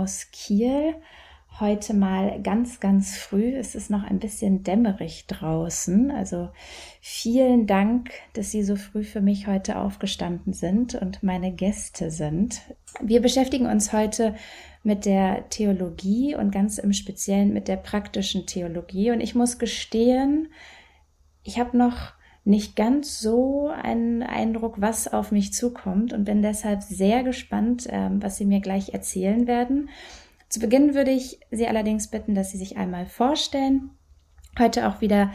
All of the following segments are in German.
aus Kiel. Heute mal ganz, ganz früh. Es ist noch ein bisschen dämmerig draußen. Also vielen Dank, dass Sie so früh für mich heute aufgestanden sind und meine Gäste sind. Wir beschäftigen uns heute mit der Theologie und ganz im Speziellen mit der praktischen Theologie. Und ich muss gestehen, ich habe noch nicht ganz so einen Eindruck, was auf mich zukommt und bin deshalb sehr gespannt, ähm, was Sie mir gleich erzählen werden. Zu Beginn würde ich Sie allerdings bitten, dass Sie sich einmal vorstellen. Heute auch wieder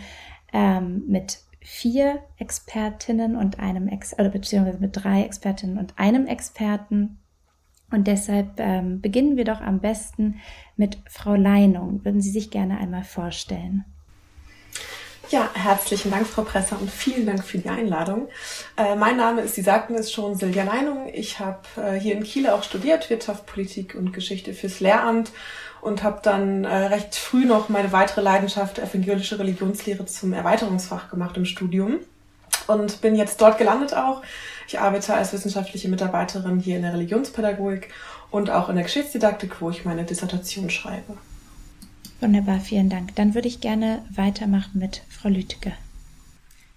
ähm, mit vier Expertinnen und einem Ex oder beziehungsweise mit drei Expertinnen und einem Experten. Und deshalb ähm, beginnen wir doch am besten mit Frau Leinung. Würden Sie sich gerne einmal vorstellen? Ja, herzlichen Dank, Frau Presser, und vielen Dank für die Einladung. Äh, mein Name ist, Sie sagten es schon, Silvia Leinung. Ich habe äh, hier in Kiel auch studiert, Wirtschaft, Politik und Geschichte fürs Lehramt und habe dann äh, recht früh noch meine weitere Leidenschaft, evangelische Religionslehre, zum Erweiterungsfach gemacht im Studium und bin jetzt dort gelandet auch. Ich arbeite als wissenschaftliche Mitarbeiterin hier in der Religionspädagogik und auch in der Geschichtsdidaktik, wo ich meine Dissertation schreibe. Wunderbar, vielen Dank. Dann würde ich gerne weitermachen mit Frau Lütke.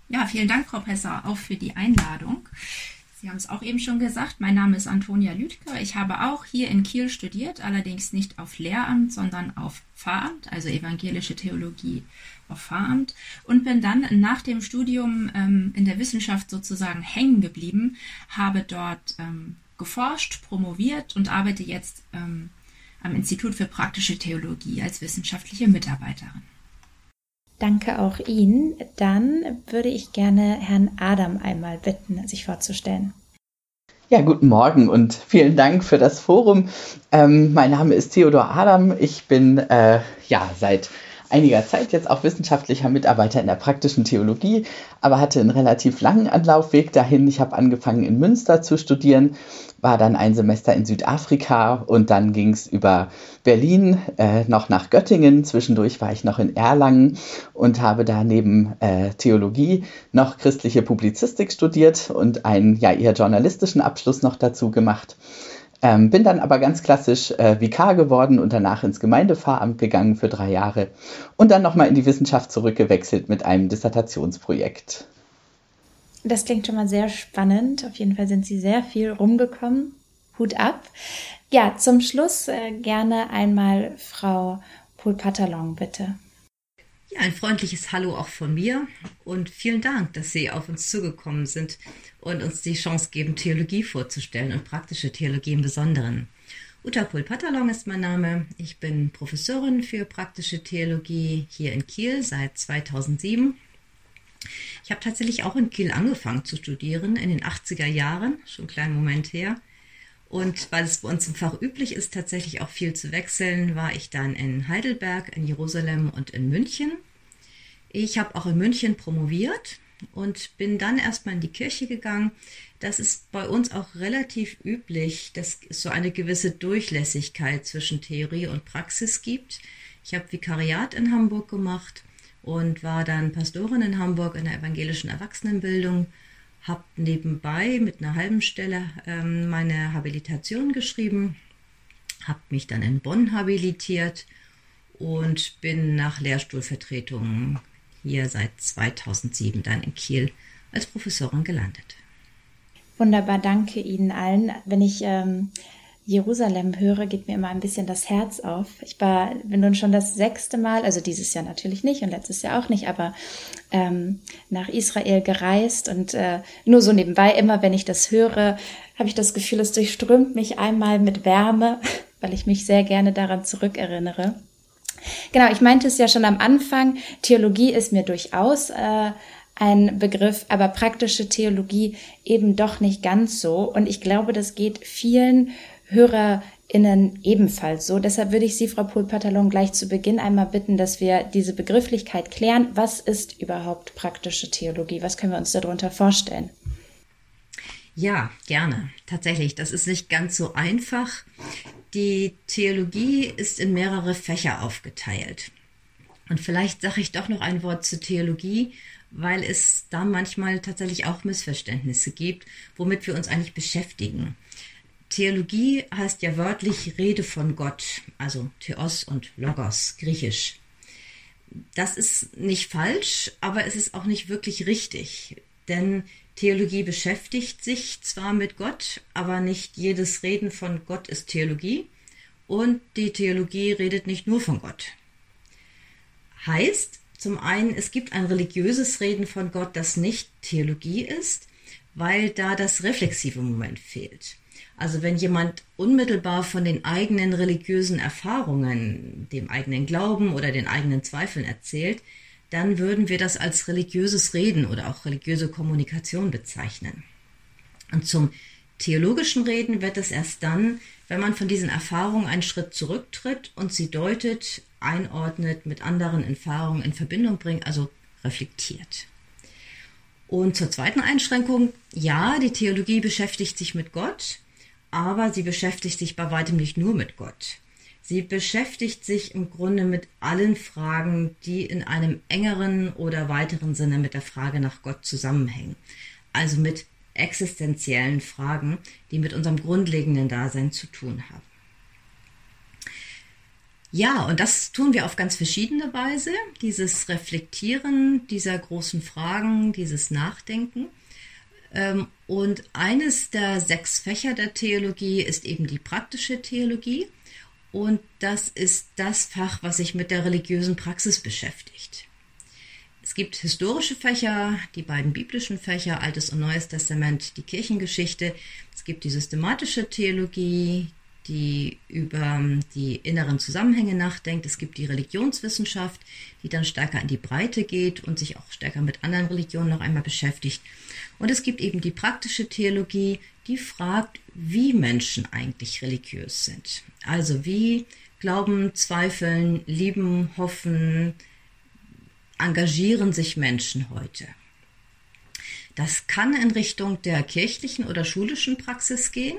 Ja, vielen Dank, Frau Presser, auch für die Einladung. Sie haben es auch eben schon gesagt, mein Name ist Antonia Lütke. Ich habe auch hier in Kiel studiert, allerdings nicht auf Lehramt, sondern auf Pfarramt, also evangelische Theologie auf Pfarramt und bin dann nach dem Studium ähm, in der Wissenschaft sozusagen hängen geblieben, habe dort ähm, geforscht, promoviert und arbeite jetzt ähm, am Institut für praktische Theologie als wissenschaftliche Mitarbeiterin. Danke auch Ihnen. Dann würde ich gerne Herrn Adam einmal bitten, sich vorzustellen. Ja, guten Morgen und vielen Dank für das Forum. Ähm, mein Name ist Theodor Adam. Ich bin äh, ja seit einiger Zeit jetzt auch wissenschaftlicher Mitarbeiter in der praktischen Theologie, aber hatte einen relativ langen Anlaufweg dahin. Ich habe angefangen in Münster zu studieren, war dann ein Semester in Südafrika und dann ging es über Berlin äh, noch nach Göttingen. Zwischendurch war ich noch in Erlangen und habe da neben äh, Theologie noch christliche Publizistik studiert und einen ja eher journalistischen Abschluss noch dazu gemacht. Ähm, bin dann aber ganz klassisch äh, Vikar geworden und danach ins Gemeindepfarramt gegangen für drei Jahre und dann nochmal in die Wissenschaft zurückgewechselt mit einem Dissertationsprojekt. Das klingt schon mal sehr spannend. Auf jeden Fall sind Sie sehr viel rumgekommen. Hut ab. Ja, zum Schluss äh, gerne einmal Frau Poul-Patalon, bitte. Ja, ein freundliches Hallo auch von mir und vielen Dank, dass Sie auf uns zugekommen sind und uns die Chance geben, Theologie vorzustellen und praktische Theologie im Besonderen. Uta Pul-Patalong ist mein Name. Ich bin Professorin für praktische Theologie hier in Kiel seit 2007. Ich habe tatsächlich auch in Kiel angefangen zu studieren in den 80er Jahren, schon einen kleinen Moment her. Und weil es bei uns im Fach üblich ist, tatsächlich auch viel zu wechseln, war ich dann in Heidelberg, in Jerusalem und in München. Ich habe auch in München promoviert und bin dann erstmal in die Kirche gegangen. Das ist bei uns auch relativ üblich, dass es so eine gewisse Durchlässigkeit zwischen Theorie und Praxis gibt. Ich habe Vikariat in Hamburg gemacht und war dann Pastorin in Hamburg in der evangelischen Erwachsenenbildung habe nebenbei mit einer halben Stelle ähm, meine Habilitation geschrieben, habe mich dann in Bonn habilitiert und bin nach Lehrstuhlvertretungen hier seit 2007 dann in Kiel als Professorin gelandet. Wunderbar, danke Ihnen allen. Wenn ich ähm, Jerusalem höre, geht mir immer ein bisschen das Herz auf. Ich war, bin nun schon das sechste Mal, also dieses Jahr natürlich nicht und letztes Jahr auch nicht, aber ähm, nach Israel gereist und äh, nur so nebenbei, immer wenn ich das höre, habe ich das Gefühl, es durchströmt mich einmal mit Wärme, weil ich mich sehr gerne daran zurückerinnere. Genau, ich meinte es ja schon am Anfang, Theologie ist mir durchaus äh, ein Begriff, aber praktische Theologie eben doch nicht ganz so. Und ich glaube, das geht vielen HörerInnen ebenfalls so. Deshalb würde ich Sie, Frau Pohl-Patalon, gleich zu Beginn einmal bitten, dass wir diese Begrifflichkeit klären. Was ist überhaupt praktische Theologie? Was können wir uns darunter vorstellen? Ja, gerne. Tatsächlich, das ist nicht ganz so einfach. Die Theologie ist in mehrere Fächer aufgeteilt. Und vielleicht sage ich doch noch ein Wort zur Theologie, weil es da manchmal tatsächlich auch Missverständnisse gibt, womit wir uns eigentlich beschäftigen. Theologie heißt ja wörtlich Rede von Gott, also Theos und Logos, griechisch. Das ist nicht falsch, aber es ist auch nicht wirklich richtig, denn Theologie beschäftigt sich zwar mit Gott, aber nicht jedes Reden von Gott ist Theologie und die Theologie redet nicht nur von Gott. Heißt, zum einen, es gibt ein religiöses Reden von Gott, das nicht Theologie ist, weil da das reflexive Moment fehlt. Also wenn jemand unmittelbar von den eigenen religiösen Erfahrungen, dem eigenen Glauben oder den eigenen Zweifeln erzählt, dann würden wir das als religiöses Reden oder auch religiöse Kommunikation bezeichnen. Und zum theologischen Reden wird es erst dann, wenn man von diesen Erfahrungen einen Schritt zurücktritt und sie deutet, einordnet, mit anderen Erfahrungen in Verbindung bringt, also reflektiert. Und zur zweiten Einschränkung, ja, die Theologie beschäftigt sich mit Gott, aber sie beschäftigt sich bei weitem nicht nur mit Gott. Sie beschäftigt sich im Grunde mit allen Fragen, die in einem engeren oder weiteren Sinne mit der Frage nach Gott zusammenhängen. Also mit existenziellen Fragen, die mit unserem grundlegenden Dasein zu tun haben. Ja, und das tun wir auf ganz verschiedene Weise. Dieses Reflektieren dieser großen Fragen, dieses Nachdenken. Ähm, und eines der sechs Fächer der Theologie ist eben die praktische Theologie. Und das ist das Fach, was sich mit der religiösen Praxis beschäftigt. Es gibt historische Fächer, die beiden biblischen Fächer, Altes und Neues Testament, die Kirchengeschichte. Es gibt die systematische Theologie, die über die inneren Zusammenhänge nachdenkt. Es gibt die Religionswissenschaft, die dann stärker in die Breite geht und sich auch stärker mit anderen Religionen noch einmal beschäftigt. Und es gibt eben die praktische Theologie, die fragt, wie Menschen eigentlich religiös sind. Also wie glauben, zweifeln, lieben, hoffen, engagieren sich Menschen heute. Das kann in Richtung der kirchlichen oder schulischen Praxis gehen.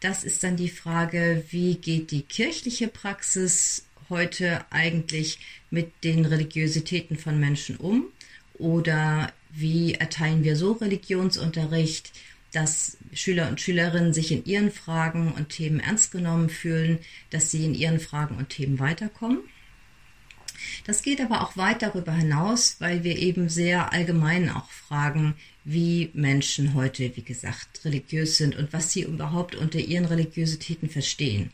Das ist dann die Frage, wie geht die kirchliche Praxis heute eigentlich mit den Religiositäten von Menschen um? Oder wie erteilen wir so Religionsunterricht, dass Schüler und Schülerinnen sich in ihren Fragen und Themen ernst genommen fühlen, dass sie in ihren Fragen und Themen weiterkommen? Das geht aber auch weit darüber hinaus, weil wir eben sehr allgemein auch fragen, wie Menschen heute, wie gesagt, religiös sind und was sie überhaupt unter ihren Religiositäten verstehen.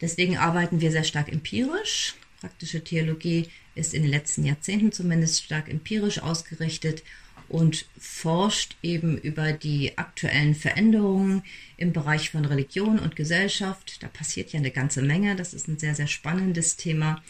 Deswegen arbeiten wir sehr stark empirisch. Praktische Theologie ist in den letzten Jahrzehnten zumindest stark empirisch ausgerichtet und forscht eben über die aktuellen Veränderungen im Bereich von Religion und Gesellschaft. Da passiert ja eine ganze Menge. Das ist ein sehr, sehr spannendes Thema.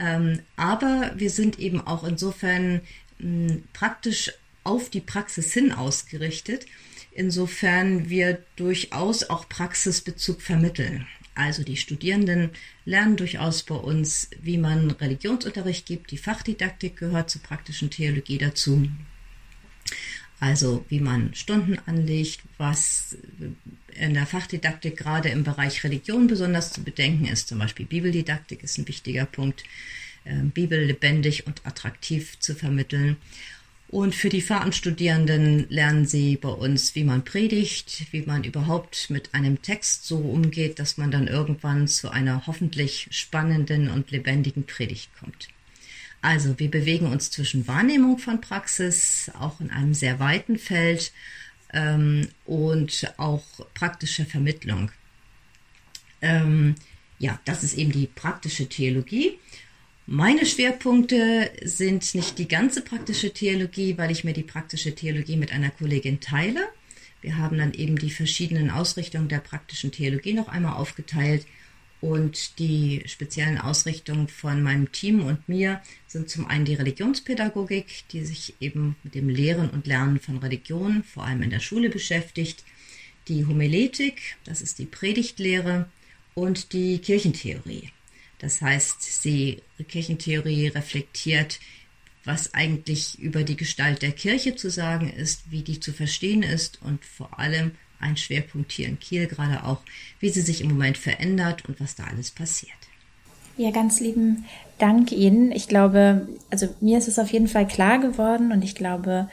Ähm, aber wir sind eben auch insofern hm, praktisch auf die Praxis hin ausgerichtet, insofern wir durchaus auch Praxisbezug vermitteln. Also die Studierenden lernen durchaus bei uns, wie man Religionsunterricht gibt. Die Fachdidaktik gehört zur praktischen Theologie dazu. Also wie man Stunden anlegt, was in der Fachdidaktik gerade im Bereich Religion besonders zu bedenken ist. Zum Beispiel Bibeldidaktik ist ein wichtiger Punkt, ähm, Bibel lebendig und attraktiv zu vermitteln. Und für die Fahrtenstudierenden lernen sie bei uns, wie man predigt, wie man überhaupt mit einem Text so umgeht, dass man dann irgendwann zu einer hoffentlich spannenden und lebendigen Predigt kommt. Also wir bewegen uns zwischen Wahrnehmung von Praxis, auch in einem sehr weiten Feld ähm, und auch praktische Vermittlung. Ähm, ja, das ist eben die praktische Theologie. Meine Schwerpunkte sind nicht die ganze praktische Theologie, weil ich mir die praktische Theologie mit einer Kollegin teile. Wir haben dann eben die verschiedenen Ausrichtungen der praktischen Theologie noch einmal aufgeteilt. Und die speziellen Ausrichtungen von meinem Team und mir sind zum einen die Religionspädagogik, die sich eben mit dem Lehren und Lernen von Religion, vor allem in der Schule beschäftigt, die Homiletik, das ist die Predigtlehre, und die Kirchentheorie. Das heißt, die Kirchentheorie reflektiert, was eigentlich über die Gestalt der Kirche zu sagen ist, wie die zu verstehen ist und vor allem ein Schwerpunkt hier in Kiel gerade auch, wie sie sich im Moment verändert und was da alles passiert. Ja, ganz lieben Dank Ihnen. Ich glaube, also mir ist es auf jeden Fall klar geworden und ich glaube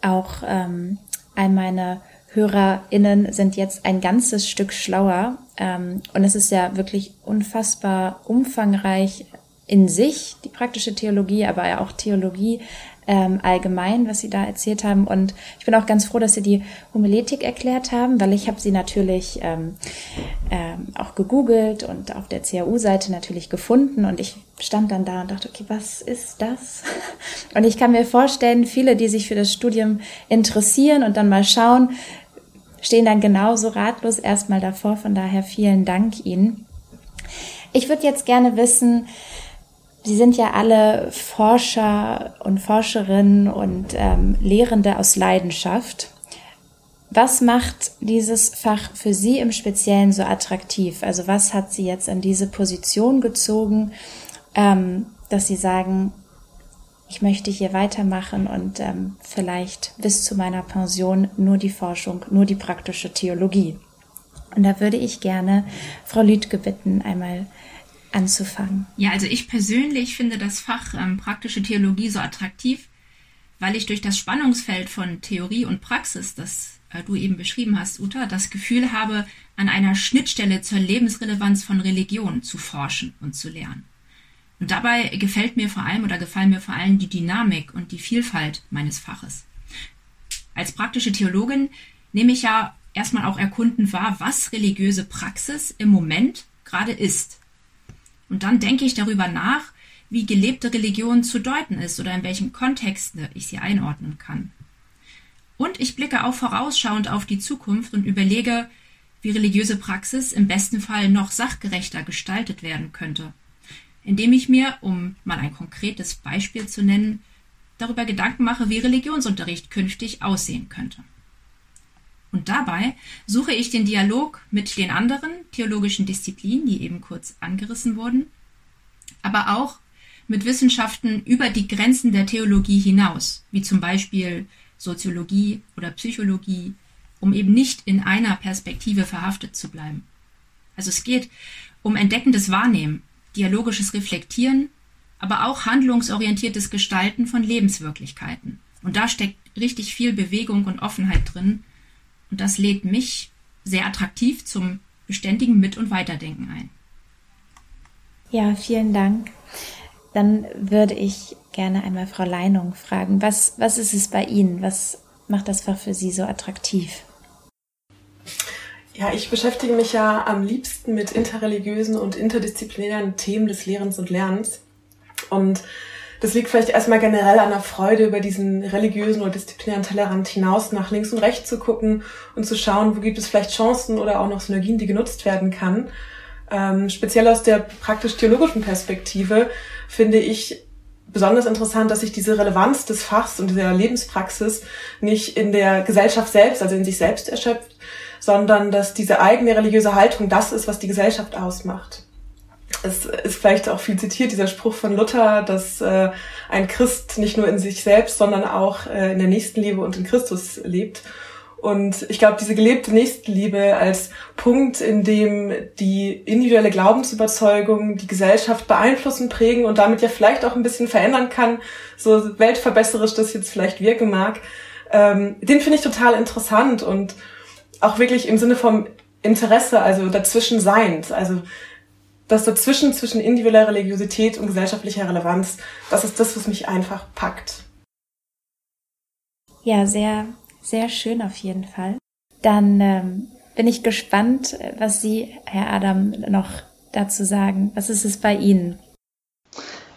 auch ähm, all meine HörerInnen sind jetzt ein ganzes Stück schlauer. Ähm, und es ist ja wirklich unfassbar umfangreich in sich, die praktische Theologie, aber ja auch Theologie ähm, allgemein, was Sie da erzählt haben. Und ich bin auch ganz froh, dass Sie die Homiletik erklärt haben, weil ich habe sie natürlich ähm, ähm, auch gegoogelt und auf der CAU-Seite natürlich gefunden. Und ich stand dann da und dachte, okay, was ist das? Und ich kann mir vorstellen, viele, die sich für das Studium interessieren und dann mal schauen, stehen dann genauso ratlos erstmal davor. Von daher vielen Dank Ihnen. Ich würde jetzt gerne wissen, Sie sind ja alle Forscher und Forscherinnen und ähm, Lehrende aus Leidenschaft. Was macht dieses Fach für Sie im Speziellen so attraktiv? Also was hat Sie jetzt an diese Position gezogen, ähm, dass Sie sagen, ich möchte hier weitermachen und ähm, vielleicht bis zu meiner Pension nur die Forschung, nur die praktische Theologie. Und da würde ich gerne Frau Lüdke bitten, einmal anzufangen? Ja, also ich persönlich finde das Fach ähm, praktische Theologie so attraktiv, weil ich durch das Spannungsfeld von Theorie und Praxis, das äh, du eben beschrieben hast, Uta, das Gefühl habe, an einer Schnittstelle zur Lebensrelevanz von Religion zu forschen und zu lernen. Und dabei gefällt mir vor allem oder gefallen mir vor allem die Dynamik und die Vielfalt meines Faches. Als praktische Theologin nehme ich ja erstmal auch erkunden wahr, was religiöse Praxis im Moment gerade ist und dann denke ich darüber nach, wie gelebte Religion zu deuten ist oder in welchen Kontexten ich sie einordnen kann. Und ich blicke auch vorausschauend auf die Zukunft und überlege, wie religiöse Praxis im besten Fall noch sachgerechter gestaltet werden könnte, indem ich mir, um mal ein konkretes Beispiel zu nennen, darüber Gedanken mache, wie Religionsunterricht künftig aussehen könnte. Und dabei suche ich den Dialog mit den anderen theologischen Disziplinen, die eben kurz angerissen wurden, aber auch mit Wissenschaften über die Grenzen der Theologie hinaus, wie zum Beispiel Soziologie oder Psychologie, um eben nicht in einer Perspektive verhaftet zu bleiben. Also es geht um entdeckendes Wahrnehmen, dialogisches Reflektieren, aber auch handlungsorientiertes Gestalten von Lebenswirklichkeiten. Und da steckt richtig viel Bewegung und Offenheit drin, und das lädt mich sehr attraktiv zum beständigen Mit- und Weiterdenken ein. Ja, vielen Dank. Dann würde ich gerne einmal Frau Leinung fragen, was, was ist es bei Ihnen? Was macht das Fach für Sie so attraktiv? Ja, ich beschäftige mich ja am liebsten mit interreligiösen und interdisziplinären Themen des Lehrens und Lernens. Und das liegt vielleicht erstmal generell an der Freude, über diesen religiösen oder disziplinären Tellerrand hinaus nach links und rechts zu gucken und zu schauen, wo gibt es vielleicht Chancen oder auch noch Synergien, die genutzt werden kann. Ähm, speziell aus der praktisch-theologischen Perspektive finde ich besonders interessant, dass sich diese Relevanz des Fachs und dieser Lebenspraxis nicht in der Gesellschaft selbst, also in sich selbst erschöpft, sondern dass diese eigene religiöse Haltung das ist, was die Gesellschaft ausmacht es ist vielleicht auch viel zitiert, dieser Spruch von Luther, dass äh, ein Christ nicht nur in sich selbst, sondern auch äh, in der Nächstenliebe und in Christus lebt. Und ich glaube, diese gelebte Nächstenliebe als Punkt, in dem die individuelle Glaubensüberzeugung die Gesellschaft beeinflussen, prägen und damit ja vielleicht auch ein bisschen verändern kann, so weltverbesserisch das jetzt vielleicht wirken mag, ähm, den finde ich total interessant und auch wirklich im Sinne vom Interesse, also dazwischen Seins. Also das dazwischen, zwischen individueller Religiosität und gesellschaftlicher Relevanz, das ist das, was mich einfach packt. Ja, sehr, sehr schön auf jeden Fall. Dann ähm, bin ich gespannt, was Sie, Herr Adam, noch dazu sagen. Was ist es bei Ihnen?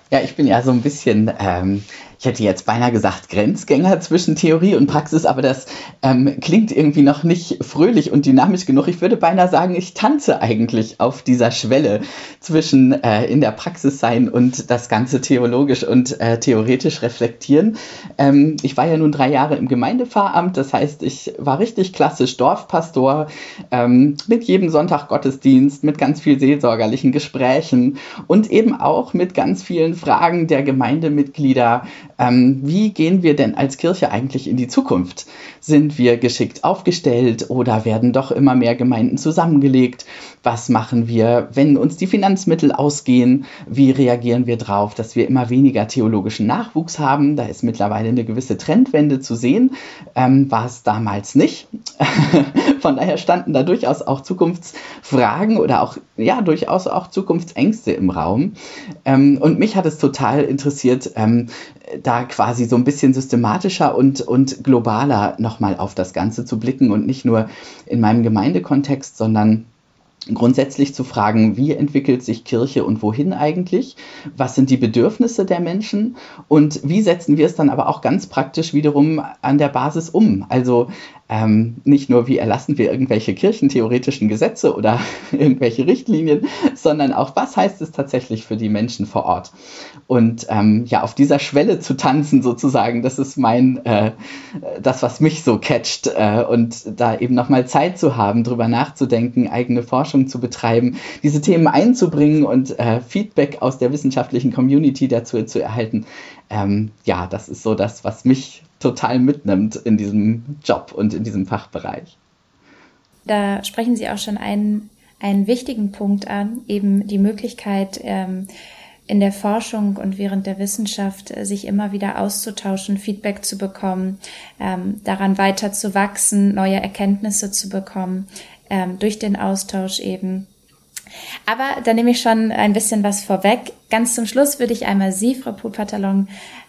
Ja, ich bin ja so ein bisschen ähm, ich hätte jetzt beinahe gesagt Grenzgänger zwischen Theorie und Praxis, aber das ähm, klingt irgendwie noch nicht fröhlich und dynamisch genug. Ich würde beinahe sagen, ich tanze eigentlich auf dieser Schwelle zwischen äh, in der Praxis sein und das Ganze theologisch und äh, theoretisch reflektieren. Ähm, ich war ja nun drei Jahre im Gemeindepfarramt, das heißt, ich war richtig klassisch Dorfpastor ähm, mit jedem Sonntag Gottesdienst, mit ganz viel seelsorgerlichen Gesprächen und eben auch mit ganz vielen Fragen der Gemeindemitglieder ähm, wie gehen wir denn als Kirche eigentlich in die Zukunft? Sind wir geschickt aufgestellt oder werden doch immer mehr Gemeinden zusammengelegt? Was machen wir, wenn uns die Finanzmittel ausgehen? Wie reagieren wir darauf, dass wir immer weniger theologischen Nachwuchs haben? Da ist mittlerweile eine gewisse Trendwende zu sehen. Ähm, war es damals nicht. Von daher standen da durchaus auch Zukunftsfragen oder auch, ja, durchaus auch Zukunftsängste im Raum. Ähm, und mich hat es total interessiert, ähm, da quasi so ein bisschen systematischer und, und globaler nochmal auf das Ganze zu blicken und nicht nur in meinem Gemeindekontext, sondern grundsätzlich zu fragen, wie entwickelt sich Kirche und wohin eigentlich? Was sind die Bedürfnisse der Menschen? Und wie setzen wir es dann aber auch ganz praktisch wiederum an der Basis um? Also ähm, nicht nur, wie erlassen wir irgendwelche kirchentheoretischen Gesetze oder irgendwelche Richtlinien, sondern auch, was heißt es tatsächlich für die Menschen vor Ort? Und ähm, ja, auf dieser Schwelle zu tanzen sozusagen, das ist mein, äh, das, was mich so catcht äh, und da eben nochmal Zeit zu haben, drüber nachzudenken, eigene Forschung zu betreiben, diese Themen einzubringen und äh, Feedback aus der wissenschaftlichen Community dazu zu erhalten. Ähm, ja, das ist so das, was mich total mitnimmt in diesem Job und in diesem Fachbereich. Da sprechen Sie auch schon einen, einen wichtigen Punkt an, eben die Möglichkeit, ähm, in der Forschung und während der Wissenschaft äh, sich immer wieder auszutauschen, Feedback zu bekommen, ähm, daran weiter zu wachsen, neue Erkenntnisse zu bekommen, ähm, durch den Austausch eben. Aber da nehme ich schon ein bisschen was vorweg. Ganz zum Schluss würde ich einmal Sie, Frau Poulpatalon,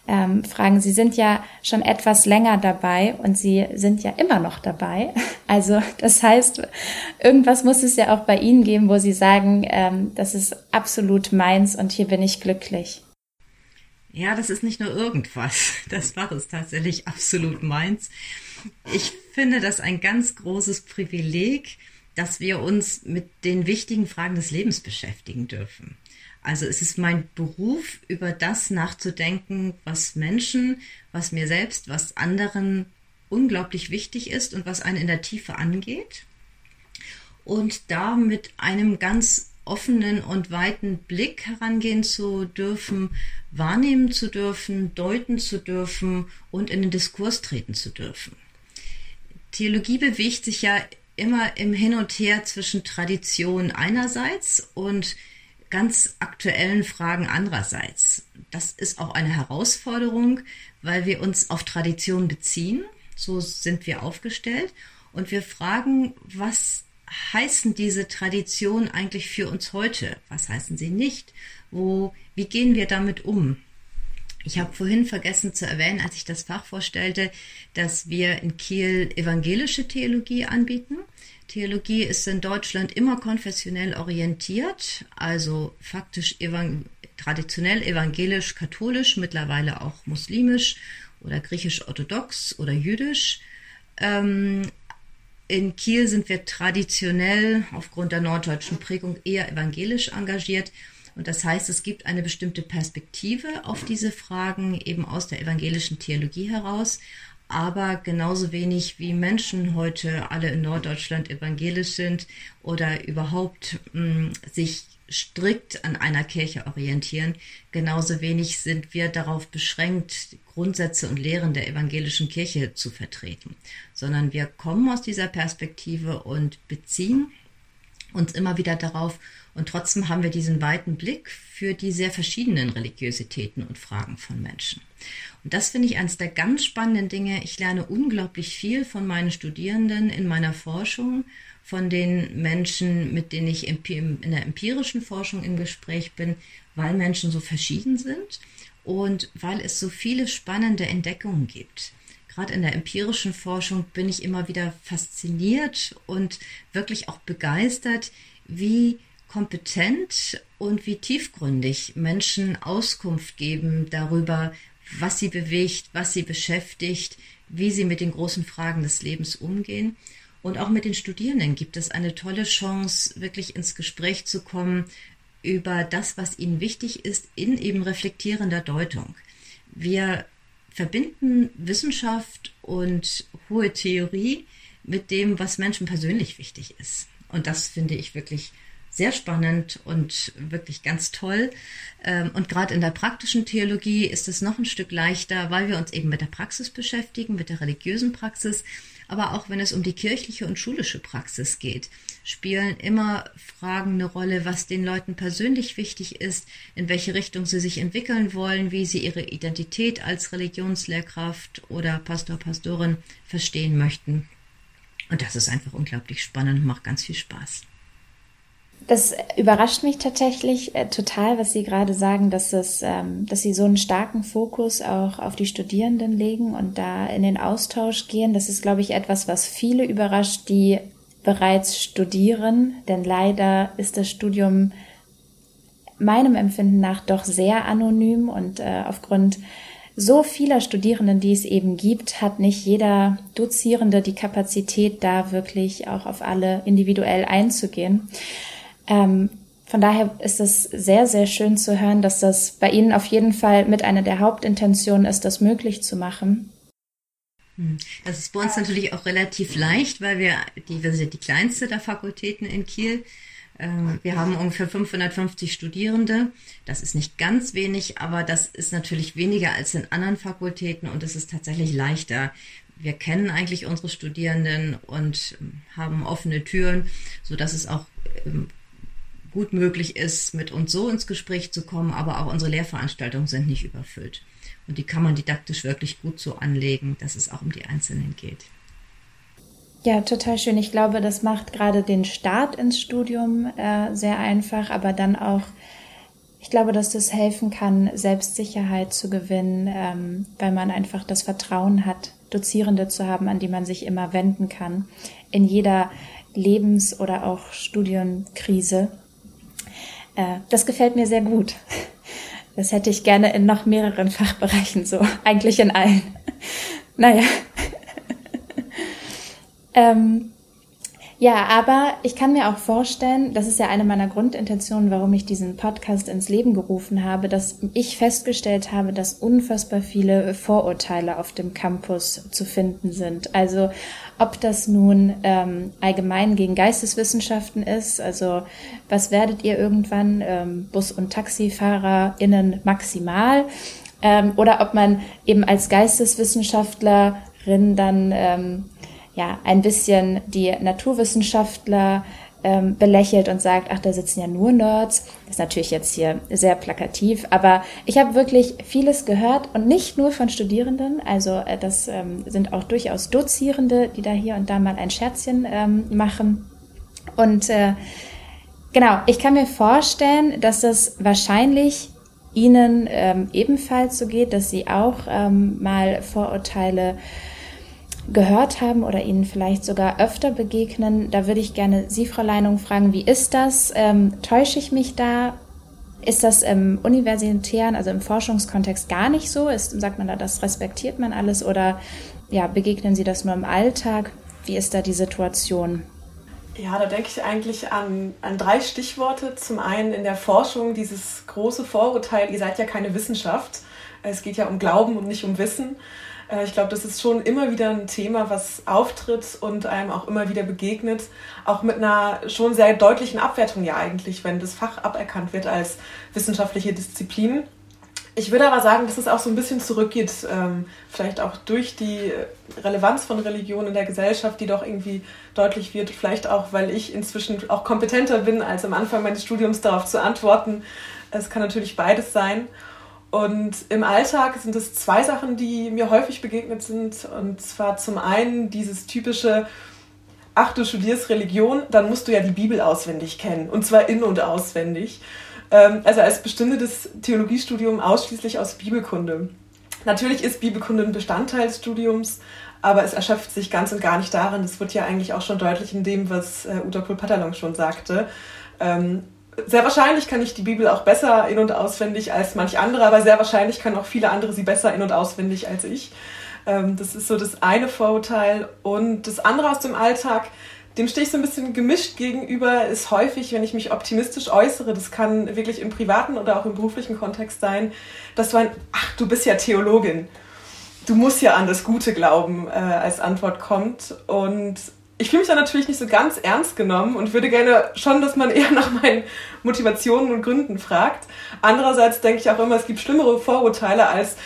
ähm, fragen. Sie sind ja schon etwas länger dabei und Sie sind ja immer noch dabei. Also das heißt, irgendwas muss es ja auch bei Ihnen geben, wo Sie sagen, ähm, das ist absolut meins und hier bin ich glücklich. Ja, das ist nicht nur irgendwas. Das war es tatsächlich absolut meins. Ich finde das ein ganz großes Privileg, dass wir uns mit den wichtigen Fragen des Lebens beschäftigen dürfen. Also es ist mein Beruf, über das nachzudenken, was Menschen, was mir selbst, was anderen unglaublich wichtig ist und was einen in der Tiefe angeht. Und da mit einem ganz offenen und weiten Blick herangehen zu dürfen, wahrnehmen zu dürfen, deuten zu dürfen und in den Diskurs treten zu dürfen. Theologie bewegt sich ja immer im Hin und Her zwischen Tradition einerseits und ganz aktuellen Fragen andererseits. Das ist auch eine Herausforderung, weil wir uns auf Tradition beziehen. So sind wir aufgestellt. Und wir fragen, was heißen diese Traditionen eigentlich für uns heute? Was heißen sie nicht? Wo, wie gehen wir damit um? Ich habe vorhin vergessen zu erwähnen, als ich das Fach vorstellte, dass wir in Kiel evangelische Theologie anbieten. Theologie ist in Deutschland immer konfessionell orientiert, also faktisch evang traditionell evangelisch-katholisch, mittlerweile auch muslimisch oder griechisch-orthodox oder jüdisch. Ähm, in Kiel sind wir traditionell aufgrund der norddeutschen Prägung eher evangelisch engagiert. Und das heißt, es gibt eine bestimmte Perspektive auf diese Fragen eben aus der evangelischen Theologie heraus aber genauso wenig wie Menschen heute alle in Norddeutschland evangelisch sind oder überhaupt mh, mm, sich strikt an einer Kirche orientieren, genauso wenig sind wir darauf beschränkt, Grundsätze und Lehren der evangelischen Kirche zu vertreten, sondern wir kommen aus dieser Perspektive und beziehen uns immer wieder darauf und trotzdem haben wir diesen weiten Blick für die sehr verschiedenen Religiositäten und Fragen von Menschen. Und das finde ich eines der ganz spannenden Dinge. Ich lerne unglaublich viel von meinen Studierenden in meiner Forschung, von den Menschen, mit denen ich in der empirischen Forschung im Gespräch bin, weil Menschen so verschieden sind und weil es so viele spannende Entdeckungen gibt. Gerade in der empirischen Forschung bin ich immer wieder fasziniert und wirklich auch begeistert, wie kompetent und wie tiefgründig Menschen Auskunft geben darüber, was sie bewegt, was sie beschäftigt, wie sie mit den großen Fragen des Lebens umgehen. Und auch mit den Studierenden gibt es eine tolle Chance, wirklich ins Gespräch zu kommen über das, was ihnen wichtig ist, in eben reflektierender Deutung. Wir verbinden Wissenschaft und hohe Theorie mit dem, was Menschen persönlich wichtig ist. Und das finde ich wirklich sehr spannend und wirklich ganz toll. Ähm, und gerade in der praktischen Theologie ist es noch ein Stück leichter, weil wir uns eben mit der Praxis beschäftigen, mit der religiösen Praxis. Aber auch wenn es um die kirchliche und schulische Praxis geht, spielen immer Fragen eine Rolle, was den Leuten persönlich wichtig ist, in welche Richtung sie sich entwickeln wollen, wie sie ihre Identität als Religionslehrkraft oder Pastor, Pastorin verstehen möchten. Und das ist einfach unglaublich spannend und macht ganz viel Spaß. Das überrascht mich tatsächlich äh, total, was Sie gerade sagen, dass, es, ähm, dass Sie so einen starken Fokus auch auf die Studierenden legen und da in den Austausch gehen. Das ist, glaube ich, etwas, was viele überrascht, die bereits studieren. Denn leider ist das Studium meinem Empfinden nach doch sehr anonym und äh, aufgrund so vieler Studierenden, die es eben gibt, hat nicht jeder Dozierende die Kapazität, da wirklich auch auf alle individuell einzugehen. Ähm, von daher ist es sehr, sehr schön zu hören, dass das bei Ihnen auf jeden Fall mit einer der Hauptintentionen ist, das möglich zu machen. Hm. Das ist bei uns natürlich auch relativ leicht, weil wir die, wir sind die kleinste der Fakultäten in Kiel. Ähm, wir haben ungefähr 550 Studierende. Das ist nicht ganz wenig, aber das ist natürlich weniger als in anderen Fakultäten und es ist tatsächlich leichter. Wir kennen eigentlich unsere Studierenden und ähm, haben offene Türen, so dass es auch ähm, gut möglich ist, mit uns so ins Gespräch zu kommen, aber auch unsere Lehrveranstaltungen sind nicht überfüllt. Und die kann man didaktisch wirklich gut so anlegen, dass es auch um die Einzelnen geht. Ja, total schön. Ich glaube, das macht gerade den Start ins Studium äh, sehr einfach, aber dann auch, ich glaube, dass das helfen kann, Selbstsicherheit zu gewinnen, ähm, weil man einfach das Vertrauen hat, Dozierende zu haben, an die man sich immer wenden kann, in jeder Lebens- oder auch Studienkrise. Äh, das gefällt mir sehr gut. Das hätte ich gerne in noch mehreren Fachbereichen so, eigentlich in allen. naja. ähm, ja, aber ich kann mir auch vorstellen, das ist ja eine meiner Grundintentionen, warum ich diesen Podcast ins Leben gerufen habe, dass ich festgestellt habe, dass unfassbar viele Vorurteile auf dem Campus zu finden sind. Also ob das nun ähm, allgemein gegen Geisteswissenschaften ist, also was werdet ihr irgendwann, ähm, Bus- und TaxifahrerInnen maximal, ähm, oder ob man eben als Geisteswissenschaftlerin dann ähm, ja, ein bisschen die Naturwissenschaftler ähm, belächelt und sagt, ach, da sitzen ja nur Nerds. Das ist natürlich jetzt hier sehr plakativ, aber ich habe wirklich vieles gehört und nicht nur von Studierenden. Also äh, das ähm, sind auch durchaus Dozierende, die da hier und da mal ein Scherzchen ähm, machen. Und äh, genau, ich kann mir vorstellen, dass das wahrscheinlich Ihnen ähm, ebenfalls so geht, dass Sie auch ähm, mal Vorurteile gehört haben oder Ihnen vielleicht sogar öfter begegnen. Da würde ich gerne Sie, Frau Leinung, fragen, wie ist das? Ähm, täusche ich mich da? Ist das im universitären, also im Forschungskontext gar nicht so? Ist, sagt man da, das respektiert man alles oder ja, begegnen Sie das nur im Alltag? Wie ist da die Situation? Ja, da denke ich eigentlich an, an drei Stichworte. Zum einen in der Forschung dieses große Vorurteil, ihr seid ja keine Wissenschaft. Es geht ja um Glauben und nicht um Wissen. Äh, ich glaube, das ist schon immer wieder ein Thema, was auftritt und einem auch immer wieder begegnet. Auch mit einer schon sehr deutlichen Abwertung ja eigentlich, wenn das Fach aberkannt wird als wissenschaftliche Disziplin. Ich würde aber sagen, dass es auch so ein bisschen zurückgeht, ähm, vielleicht auch durch die Relevanz von Religion in der Gesellschaft, die doch irgendwie deutlich wird. Vielleicht auch, weil ich inzwischen auch kompetenter bin, als am Anfang meines Studiums darauf zu antworten. Es kann natürlich beides sein. Und im Alltag sind es zwei Sachen, die mir häufig begegnet sind. Und zwar zum einen dieses typische, ach, du studierst Religion, dann musst du ja die Bibel auswendig kennen. Und zwar in- und auswendig. Ähm, also als bestünde das Theologiestudium ausschließlich aus Bibelkunde. Natürlich ist Bibelkunde ein Bestandteil des Studiums, aber es erschöpft sich ganz und gar nicht darin. Das wird ja eigentlich auch schon deutlich in dem, was äh, Uta Pul-Patalong schon sagte. Sehr wahrscheinlich kann ich die Bibel auch besser in- und auswendig als manch andere, aber sehr wahrscheinlich können auch viele andere sie besser in- und auswendig als ich. Ähm, das ist so das eine Vorurteil. Und das andere aus dem Alltag, dem stehe ich so ein bisschen gemischt gegenüber, ist häufig, wenn ich mich optimistisch äußere, das kann wirklich im privaten oder auch im beruflichen Kontext sein, dass so ein, ach, du bist ja Theologin. Du musst ja an das Gute glauben, äh, als Antwort kommt. Und ich fühle mich da natürlich nicht so ganz ernst genommen und würde gerne schon, dass man eher nach meinen Motivationen und Gründen fragt. Andererseits denke ich auch immer, es gibt schlimmere Vorurteile als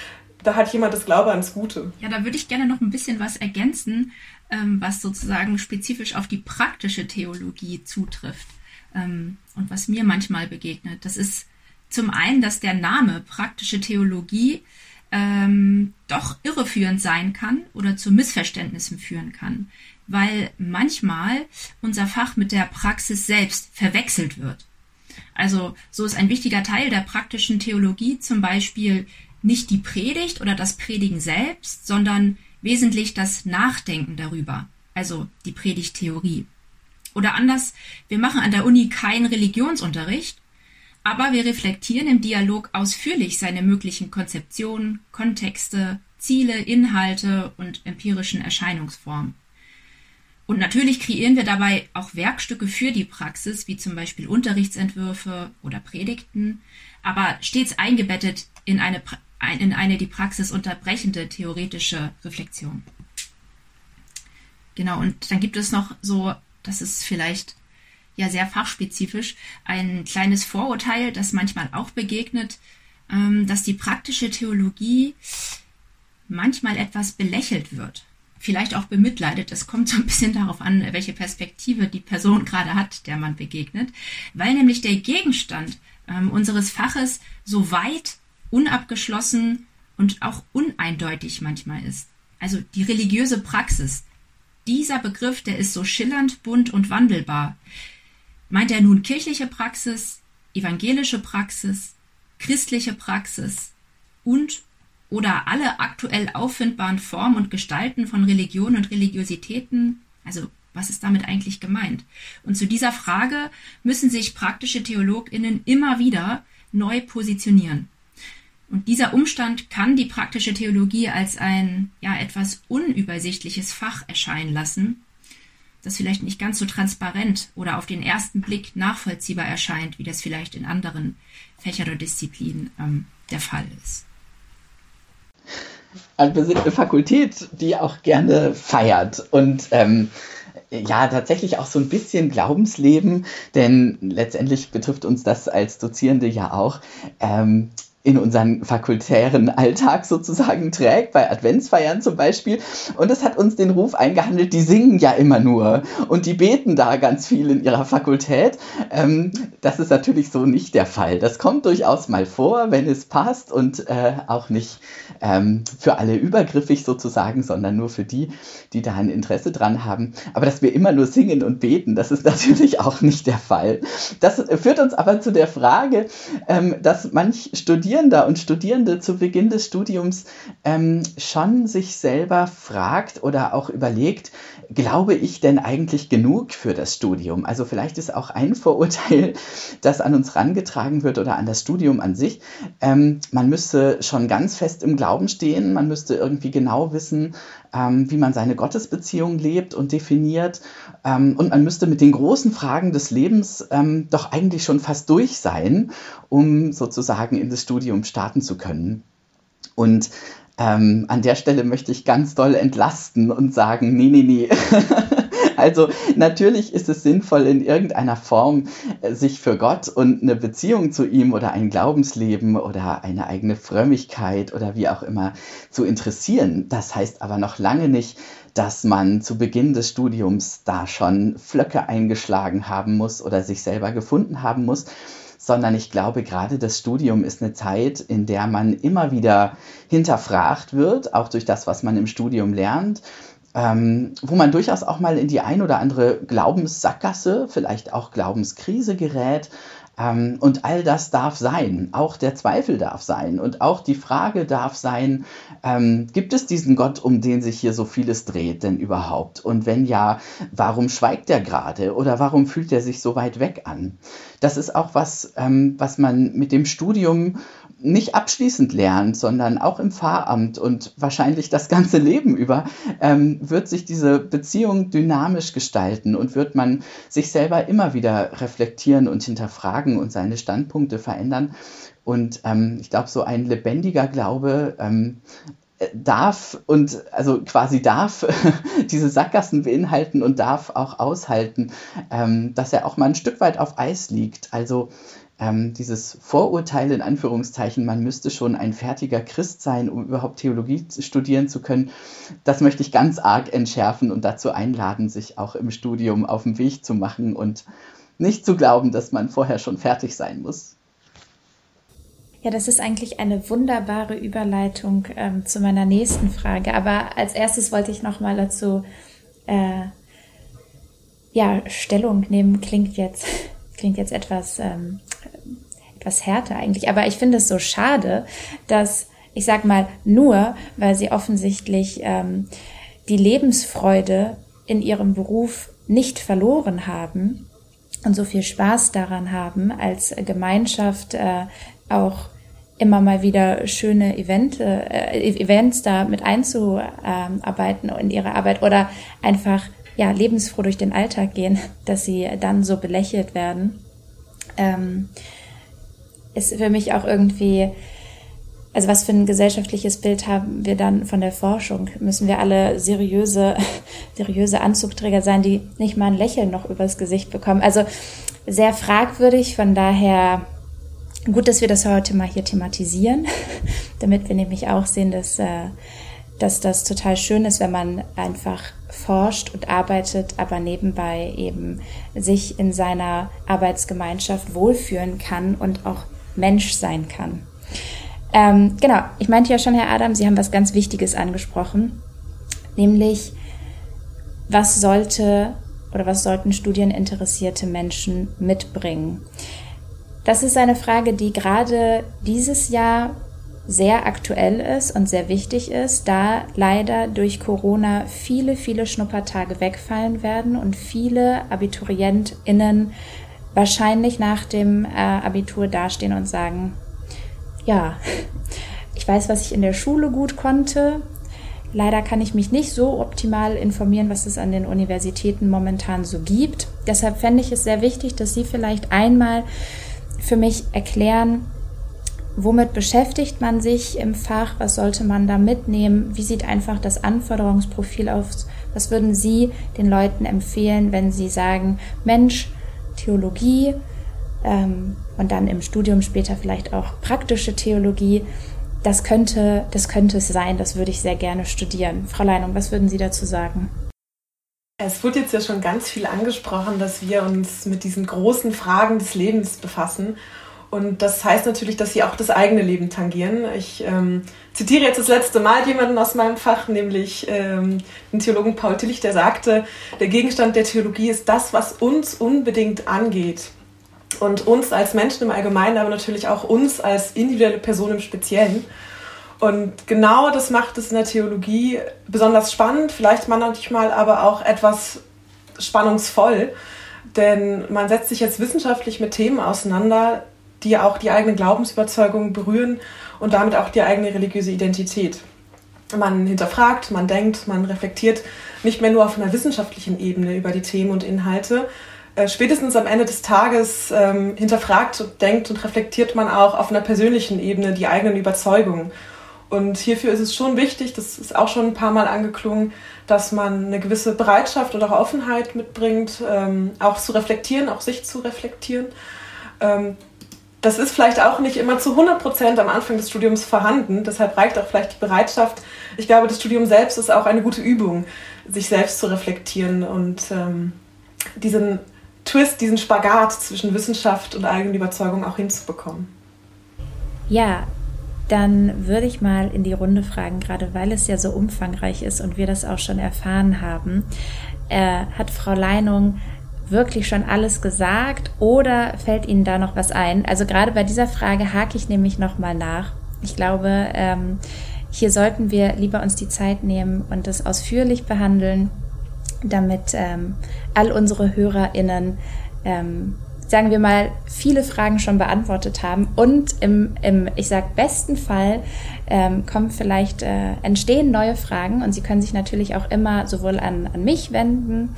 da hat jemand das Glaube ans Gute. Ja, da würde ich gerne noch ein bisschen was ergänzen, ähm, was sozusagen spezifisch auf die praktische Theologie zutrifft ähm, und was mir manchmal begegnet. Das ist zum einen, dass der Name praktische Theologie ähm, doch irreführend sein kann oder zu Missverständnissen führen kann, weil manchmal unser Fach mit der Praxis selbst verwechselt wird. Also so ist ein wichtiger Teil der praktischen Theologie zum Beispiel nicht die Predigt oder das Predigen selbst, sondern wesentlich das Nachdenken darüber, also die Predigttheorie. Oder anders, wir machen an der Uni keinen Religionsunterricht, aber wir reflektieren im Dialog ausführlich seine möglichen Konzeptionen, Kontexte, Ziele, Inhalte und empirischen Erscheinungsformen. Und natürlich kreieren wir dabei auch Werkstücke für die Praxis, wie zum Beispiel Unterrichtsentwürfe oder Predigten, aber stets eingebettet in eine, in eine die Praxis unterbrechende theoretische Reflexion. Genau, und dann gibt es noch so, das ist vielleicht ja sehr fachspezifisch, ein kleines Vorurteil, das manchmal auch begegnet, ähm, dass die praktische Theologie manchmal etwas belächelt wird. Vielleicht auch bemitleidet. Es kommt so ein bisschen darauf an, welche Perspektive die Person gerade hat, der man begegnet, weil nämlich der Gegenstand ähm, unseres Faches so weit, unabgeschlossen und auch uneindeutig manchmal ist. Also die religiöse Praxis. Dieser Begriff, der ist so schillernd, bunt und wandelbar. Meint er nun kirchliche Praxis, evangelische Praxis, christliche Praxis und oder alle aktuell auffindbaren Formen und Gestalten von Religion und Religiositäten? Also was ist damit eigentlich gemeint? Und zu dieser Frage müssen sich praktische Theologinnen immer wieder neu positionieren. Und dieser Umstand kann die praktische Theologie als ein ja etwas unübersichtliches Fach erscheinen lassen, das vielleicht nicht ganz so transparent oder auf den ersten Blick nachvollziehbar erscheint, wie das vielleicht in anderen Fächern oder Disziplinen ähm, der Fall ist. Also wir sind eine Fakultät, die auch gerne feiert und ähm, ja, tatsächlich auch so ein bisschen Glaubensleben, denn letztendlich betrifft uns das als Dozierende ja auch. Ähm, in unseren fakultären Alltag sozusagen trägt, bei Adventsfeiern zum Beispiel. Und es hat uns den Ruf eingehandelt, die singen ja immer nur und die beten da ganz viel in ihrer Fakultät. Ähm, das ist natürlich so nicht der Fall. Das kommt durchaus mal vor, wenn es passt und äh, auch nicht ähm, für alle übergriffig sozusagen, sondern nur für die, die da ein Interesse dran haben. Aber dass wir immer nur singen und beten, das ist natürlich auch nicht der Fall. Das führt uns aber zu der Frage, ähm, dass manch Studierende Studierender und Studierende zu Beginn des Studiums ähm, schon sich selber fragt oder auch überlegt, glaube ich denn eigentlich genug für das Studium? Also vielleicht ist auch ein Vorurteil, das an uns rangetragen wird oder an das Studium an sich. Ähm, man müsste schon ganz fest im Glauben stehen, man müsste irgendwie genau wissen, ähm, wie man seine Gottesbeziehung lebt und definiert. Ähm, und man müsste mit den großen Fragen des Lebens ähm, doch eigentlich schon fast durch sein, um sozusagen in das Studium starten zu können. Und ähm, an der Stelle möchte ich ganz doll entlasten und sagen, nee, nee, nee. also natürlich ist es sinnvoll, in irgendeiner Form äh, sich für Gott und eine Beziehung zu ihm oder ein Glaubensleben oder eine eigene Frömmigkeit oder wie auch immer zu interessieren. Das heißt aber noch lange nicht, dass man zu Beginn des Studiums da schon Flöcke eingeschlagen haben muss oder sich selber gefunden haben muss, sondern ich glaube, gerade das Studium ist eine Zeit, in der man immer wieder hinterfragt wird, auch durch das, was man im Studium lernt. Ähm, wo man durchaus auch mal in die ein oder andere Glaubenssackgasse, vielleicht auch Glaubenskrise gerät, und all das darf sein. Auch der Zweifel darf sein. Und auch die Frage darf sein, ähm, gibt es diesen Gott, um den sich hier so vieles dreht denn überhaupt? Und wenn ja, warum schweigt er gerade? Oder warum fühlt er sich so weit weg an? Das ist auch was, ähm, was man mit dem Studium nicht abschließend lernt, sondern auch im Pfarramt und wahrscheinlich das ganze Leben über, ähm, wird sich diese Beziehung dynamisch gestalten und wird man sich selber immer wieder reflektieren und hinterfragen und seine Standpunkte verändern. Und ähm, ich glaube, so ein lebendiger Glaube ähm, darf und also quasi darf diese Sackgassen beinhalten und darf auch aushalten, ähm, dass er auch mal ein Stück weit auf Eis liegt. Also ähm, dieses Vorurteil in Anführungszeichen, man müsste schon ein fertiger Christ sein, um überhaupt Theologie studieren zu können, das möchte ich ganz arg entschärfen und dazu einladen, sich auch im Studium auf den Weg zu machen und nicht zu glauben, dass man vorher schon fertig sein muss. Ja, das ist eigentlich eine wunderbare Überleitung ähm, zu meiner nächsten Frage. Aber als erstes wollte ich noch mal dazu äh, ja Stellung nehmen. Klingt jetzt klingt jetzt etwas ähm, etwas härter eigentlich. Aber ich finde es so schade, dass ich sag mal nur, weil sie offensichtlich ähm, die Lebensfreude in ihrem Beruf nicht verloren haben und so viel Spaß daran haben, als Gemeinschaft äh, auch immer mal wieder schöne Event, äh, Events da mit einzuarbeiten in ihre Arbeit oder einfach ja lebensfroh durch den Alltag gehen, dass sie dann so belächelt werden, ähm, ist für mich auch irgendwie also was für ein gesellschaftliches Bild haben wir dann von der Forschung? Müssen wir alle seriöse, seriöse Anzugträger sein, die nicht mal ein Lächeln noch übers Gesicht bekommen? Also sehr fragwürdig, von daher Gut, dass wir das heute mal hier thematisieren, damit wir nämlich auch sehen, dass, äh, dass das total schön ist, wenn man einfach forscht und arbeitet, aber nebenbei eben sich in seiner Arbeitsgemeinschaft wohlfühlen kann und auch Mensch sein kann. Ähm, genau, ich meinte ja schon, Herr Adam, Sie haben was ganz Wichtiges angesprochen, nämlich was sollte oder was sollten studieninteressierte Menschen mitbringen? Das ist eine Frage, die gerade dieses Jahr sehr aktuell ist und sehr wichtig ist, da leider durch Corona viele, viele Schnuppertage wegfallen werden und viele AbiturientInnen wahrscheinlich nach dem äh, Abitur dastehen und sagen, ja, ich weiß, was ich in der Schule gut konnte. Leider kann ich mich nicht so optimal informieren, was es an den Universitäten momentan so gibt. Deshalb fände ich es sehr wichtig, dass Sie vielleicht einmal für mich erklären, womit beschäftigt man sich im Fach, was sollte man da mitnehmen, wie sieht einfach das Anforderungsprofil aus, was würden Sie den Leuten empfehlen, wenn Sie sagen, Mensch, Theologie ähm, und dann im Studium später vielleicht auch praktische Theologie, das könnte, das könnte es sein, das würde ich sehr gerne studieren. Frau Leinung, was würden Sie dazu sagen? Es wurde jetzt ja schon ganz viel angesprochen, dass wir uns mit diesen großen Fragen des Lebens befassen. Und das heißt natürlich, dass sie auch das eigene Leben tangieren. Ich ähm, zitiere jetzt das letzte Mal jemanden aus meinem Fach, nämlich ähm, den Theologen Paul Tillich, der sagte, der Gegenstand der Theologie ist das, was uns unbedingt angeht. Und uns als Menschen im Allgemeinen, aber natürlich auch uns als individuelle Person im Speziellen. Und genau das macht es in der Theologie besonders spannend, vielleicht manchmal aber auch etwas spannungsvoll, denn man setzt sich jetzt wissenschaftlich mit Themen auseinander, die auch die eigene Glaubensüberzeugung berühren und damit auch die eigene religiöse Identität. Man hinterfragt, man denkt, man reflektiert nicht mehr nur auf einer wissenschaftlichen Ebene über die Themen und Inhalte. Äh, spätestens am Ende des Tages ähm, hinterfragt, denkt und reflektiert man auch auf einer persönlichen Ebene die eigenen Überzeugungen und hierfür ist es schon wichtig, das ist auch schon ein paar Mal angeklungen, dass man eine gewisse Bereitschaft und auch Offenheit mitbringt, ähm, auch zu reflektieren, auch sich zu reflektieren. Ähm, das ist vielleicht auch nicht immer zu 100 Prozent am Anfang des Studiums vorhanden. Deshalb reicht auch vielleicht die Bereitschaft. Ich glaube, das Studium selbst ist auch eine gute Übung, sich selbst zu reflektieren und ähm, diesen Twist, diesen Spagat zwischen Wissenschaft und eigenen Überzeugung auch hinzubekommen. Ja, dann würde ich mal in die Runde fragen, gerade weil es ja so umfangreich ist und wir das auch schon erfahren haben. Äh, hat Frau Leinung wirklich schon alles gesagt oder fällt Ihnen da noch was ein? Also gerade bei dieser Frage hake ich nämlich nochmal nach. Ich glaube, ähm, hier sollten wir lieber uns die Zeit nehmen und das ausführlich behandeln, damit ähm, all unsere HörerInnen ähm, sagen wir mal, viele Fragen schon beantwortet haben und im, im ich sag besten Fall ähm, kommen vielleicht, äh, entstehen neue Fragen und Sie können sich natürlich auch immer sowohl an, an mich wenden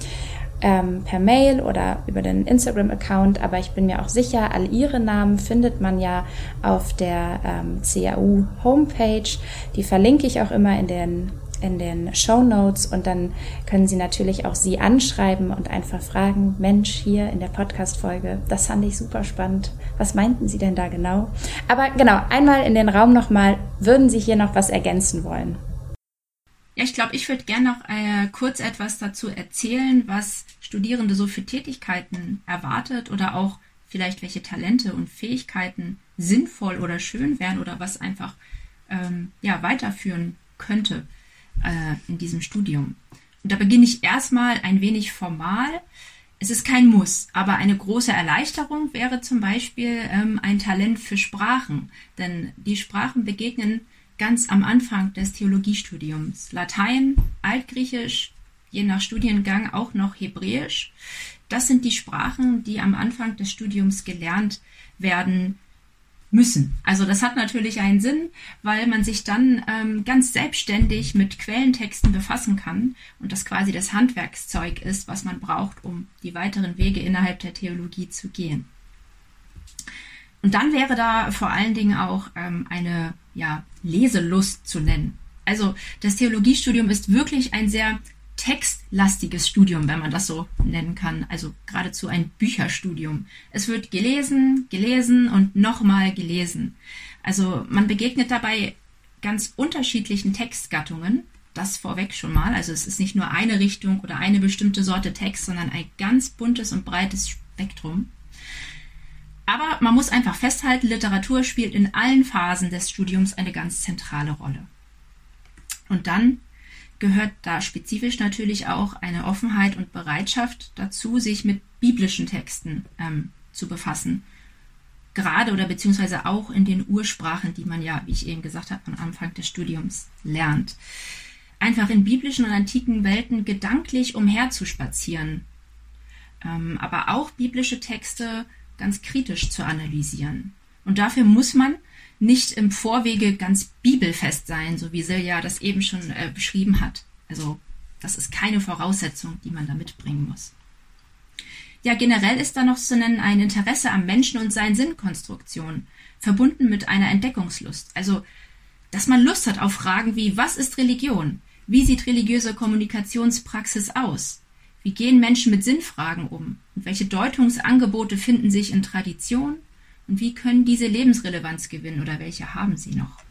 ähm, per Mail oder über den Instagram-Account, aber ich bin mir auch sicher, all ihre Namen findet man ja auf der ähm, CAU-Homepage. Die verlinke ich auch immer in den in den Show Notes und dann können Sie natürlich auch Sie anschreiben und einfach fragen, Mensch, hier in der Podcast-Folge, das fand ich super spannend. Was meinten Sie denn da genau? Aber genau, einmal in den Raum nochmal, würden Sie hier noch was ergänzen wollen? Ja, ich glaube, ich würde gerne noch äh, kurz etwas dazu erzählen, was Studierende so für Tätigkeiten erwartet oder auch vielleicht welche Talente und Fähigkeiten sinnvoll oder schön wären oder was einfach ähm, ja, weiterführen könnte äh, in diesem Studium. Und da beginne ich erstmal ein wenig formal. Es ist kein Muss, aber eine große Erleichterung wäre zum Beispiel ähm, ein Talent für Sprachen, denn die Sprachen begegnen ganz am Anfang des Theologiestudiums. Latein, Altgriechisch, je nach Studiengang auch noch Hebräisch. Das sind die Sprachen, die am Anfang des Studiums gelernt werden müssen. Also das hat natürlich einen Sinn, weil man sich dann ähm, ganz selbstständig mit Quellentexten befassen kann und das quasi das Handwerkszeug ist, was man braucht, um die weiteren Wege innerhalb der Theologie zu gehen. Und dann wäre da vor allen Dingen auch ähm, eine ja, Leselust zu nennen. Also das Theologiestudium ist wirklich ein sehr textlastiges Studium, wenn man das so nennen kann. Also geradezu ein Bücherstudium. Es wird gelesen, gelesen und nochmal gelesen. Also man begegnet dabei ganz unterschiedlichen Textgattungen. Das vorweg schon mal. Also es ist nicht nur eine Richtung oder eine bestimmte Sorte Text, sondern ein ganz buntes und breites Spektrum. Aber man muss einfach festhalten, Literatur spielt in allen Phasen des Studiums eine ganz zentrale Rolle. Und dann gehört da spezifisch natürlich auch eine Offenheit und Bereitschaft dazu, sich mit biblischen Texten ähm, zu befassen. Gerade oder beziehungsweise auch in den Ursprachen, die man ja, wie ich eben gesagt habe, am Anfang des Studiums lernt. Einfach in biblischen und antiken Welten gedanklich umherzuspazieren, ähm, aber auch biblische Texte ganz kritisch zu analysieren. Und dafür muss man nicht im Vorwege ganz bibelfest sein, so wie Silja das eben schon äh, beschrieben hat. Also das ist keine Voraussetzung, die man da mitbringen muss. Ja, generell ist da noch zu nennen ein Interesse am Menschen und seinen Sinnkonstruktionen, verbunden mit einer Entdeckungslust. Also, dass man Lust hat auf Fragen wie, was ist Religion? Wie sieht religiöse Kommunikationspraxis aus? Wie gehen Menschen mit Sinnfragen um? Und welche Deutungsangebote finden sich in Tradition, und wie können diese Lebensrelevanz gewinnen oder welche haben sie noch?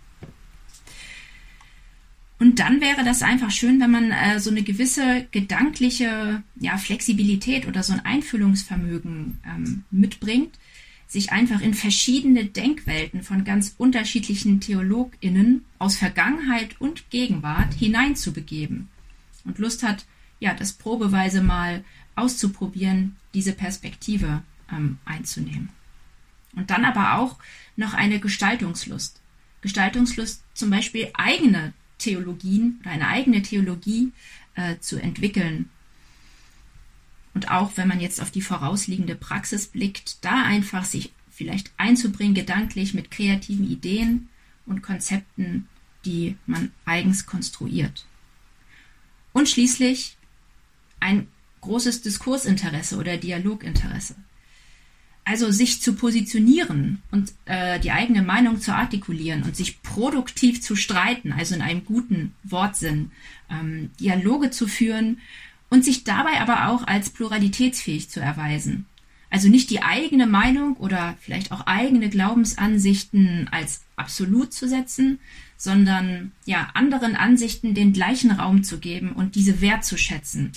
Und dann wäre das einfach schön, wenn man äh, so eine gewisse gedankliche ja, Flexibilität oder so ein Einfühlungsvermögen ähm, mitbringt, sich einfach in verschiedene Denkwelten von ganz unterschiedlichen TheologInnen aus Vergangenheit und Gegenwart hineinzubegeben und Lust hat, ja, das probeweise mal auszuprobieren, diese Perspektive ähm, einzunehmen. Und dann aber auch noch eine Gestaltungslust. Gestaltungslust zum Beispiel eigene Theologien oder eine eigene Theologie äh, zu entwickeln. Und auch wenn man jetzt auf die vorausliegende Praxis blickt, da einfach sich vielleicht einzubringen, gedanklich mit kreativen Ideen und Konzepten, die man eigens konstruiert. Und schließlich ein großes Diskursinteresse oder Dialoginteresse. Also sich zu positionieren und äh, die eigene Meinung zu artikulieren und sich produktiv zu streiten, also in einem guten Wortsinn, ähm, Dialoge zu führen und sich dabei aber auch als pluralitätsfähig zu erweisen. Also nicht die eigene Meinung oder vielleicht auch eigene Glaubensansichten als absolut zu setzen, sondern ja anderen Ansichten den gleichen Raum zu geben und diese wertzuschätzen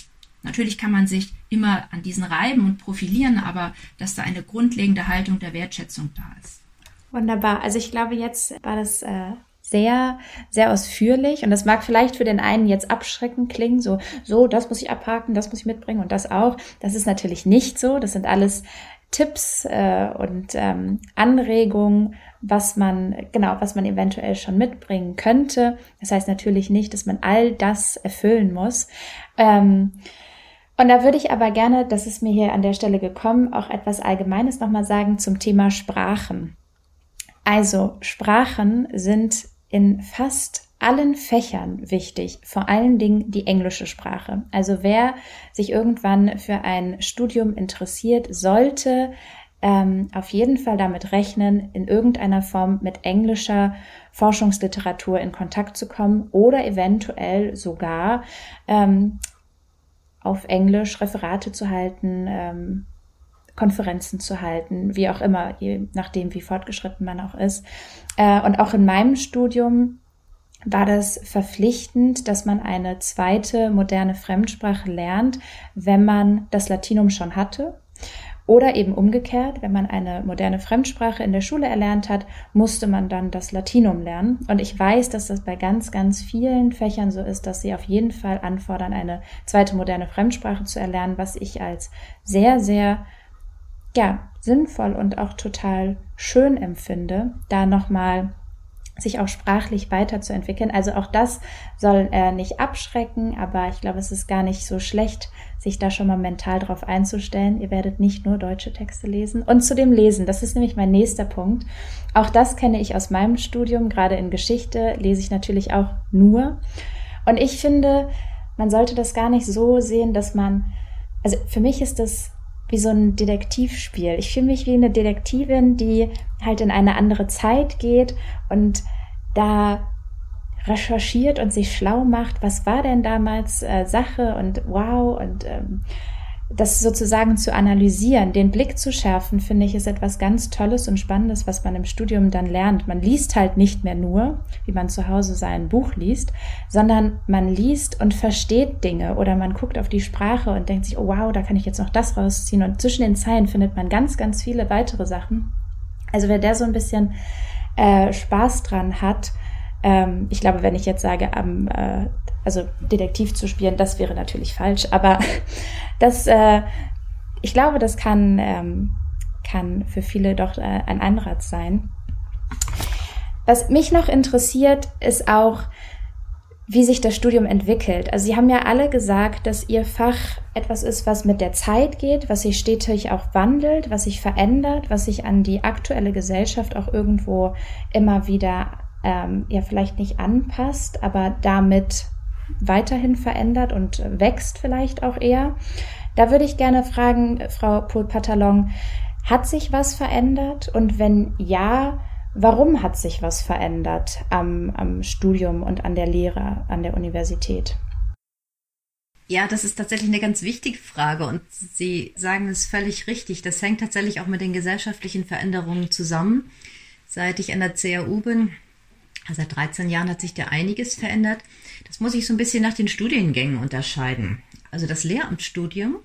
Natürlich kann man sich immer an diesen reiben und profilieren, aber dass da eine grundlegende Haltung der Wertschätzung da ist. Wunderbar. Also ich glaube, jetzt war das äh, sehr, sehr ausführlich und das mag vielleicht für den einen jetzt abschreckend klingen, so, so, das muss ich abhaken, das muss ich mitbringen und das auch. Das ist natürlich nicht so. Das sind alles Tipps äh, und ähm, Anregungen, was man, genau, was man eventuell schon mitbringen könnte. Das heißt natürlich nicht, dass man all das erfüllen muss. Ähm, und da würde ich aber gerne, das ist mir hier an der Stelle gekommen, auch etwas Allgemeines nochmal sagen zum Thema Sprachen. Also Sprachen sind in fast allen Fächern wichtig, vor allen Dingen die englische Sprache. Also wer sich irgendwann für ein Studium interessiert, sollte ähm, auf jeden Fall damit rechnen, in irgendeiner Form mit englischer Forschungsliteratur in Kontakt zu kommen oder eventuell sogar ähm, auf Englisch Referate zu halten, ähm, Konferenzen zu halten, wie auch immer, je nachdem, wie fortgeschritten man auch ist. Äh, und auch in meinem Studium war das verpflichtend, dass man eine zweite moderne Fremdsprache lernt, wenn man das Latinum schon hatte. Oder eben umgekehrt, wenn man eine moderne Fremdsprache in der Schule erlernt hat, musste man dann das Latinum lernen. Und ich weiß, dass das bei ganz, ganz vielen Fächern so ist, dass sie auf jeden Fall anfordern, eine zweite moderne Fremdsprache zu erlernen, was ich als sehr, sehr, ja, sinnvoll und auch total schön empfinde, da nochmal sich auch sprachlich weiterzuentwickeln. Also auch das soll äh, nicht abschrecken, aber ich glaube, es ist gar nicht so schlecht, sich da schon mal mental drauf einzustellen. Ihr werdet nicht nur deutsche Texte lesen. Und zu dem Lesen, das ist nämlich mein nächster Punkt. Auch das kenne ich aus meinem Studium. Gerade in Geschichte lese ich natürlich auch nur. Und ich finde, man sollte das gar nicht so sehen, dass man, also für mich ist das wie so ein Detektivspiel. Ich fühle mich wie eine Detektivin, die halt in eine andere Zeit geht und da recherchiert und sich schlau macht, was war denn damals äh, Sache und wow und ähm, das sozusagen zu analysieren, den Blick zu schärfen, finde ich, ist etwas ganz Tolles und Spannendes, was man im Studium dann lernt. Man liest halt nicht mehr nur, wie man zu Hause sein Buch liest, sondern man liest und versteht Dinge oder man guckt auf die Sprache und denkt sich, oh wow, da kann ich jetzt noch das rausziehen. Und zwischen den Zeilen findet man ganz, ganz viele weitere Sachen. Also wer da so ein bisschen äh, Spaß dran hat, ähm, ich glaube, wenn ich jetzt sage, am, äh, also Detektiv zu spielen, das wäre natürlich falsch, aber das, äh, ich glaube, das kann, ähm, kann für viele doch äh, ein Anreiz sein. Was mich noch interessiert, ist auch, wie sich das Studium entwickelt. Also Sie haben ja alle gesagt, dass Ihr Fach etwas ist, was mit der Zeit geht, was sich stetig auch wandelt, was sich verändert, was sich an die aktuelle Gesellschaft auch irgendwo immer wieder ähm, ja vielleicht nicht anpasst, aber damit weiterhin verändert und wächst vielleicht auch eher. Da würde ich gerne fragen, Frau Pohl-Patalon, hat sich was verändert? Und wenn ja, warum hat sich was verändert am, am Studium und an der Lehre an der Universität? Ja, das ist tatsächlich eine ganz wichtige Frage und Sie sagen es völlig richtig. Das hängt tatsächlich auch mit den gesellschaftlichen Veränderungen zusammen. Seit ich an der CAU bin, Seit 13 Jahren hat sich da einiges verändert. Das muss ich so ein bisschen nach den Studiengängen unterscheiden. Also das Lehramtsstudium,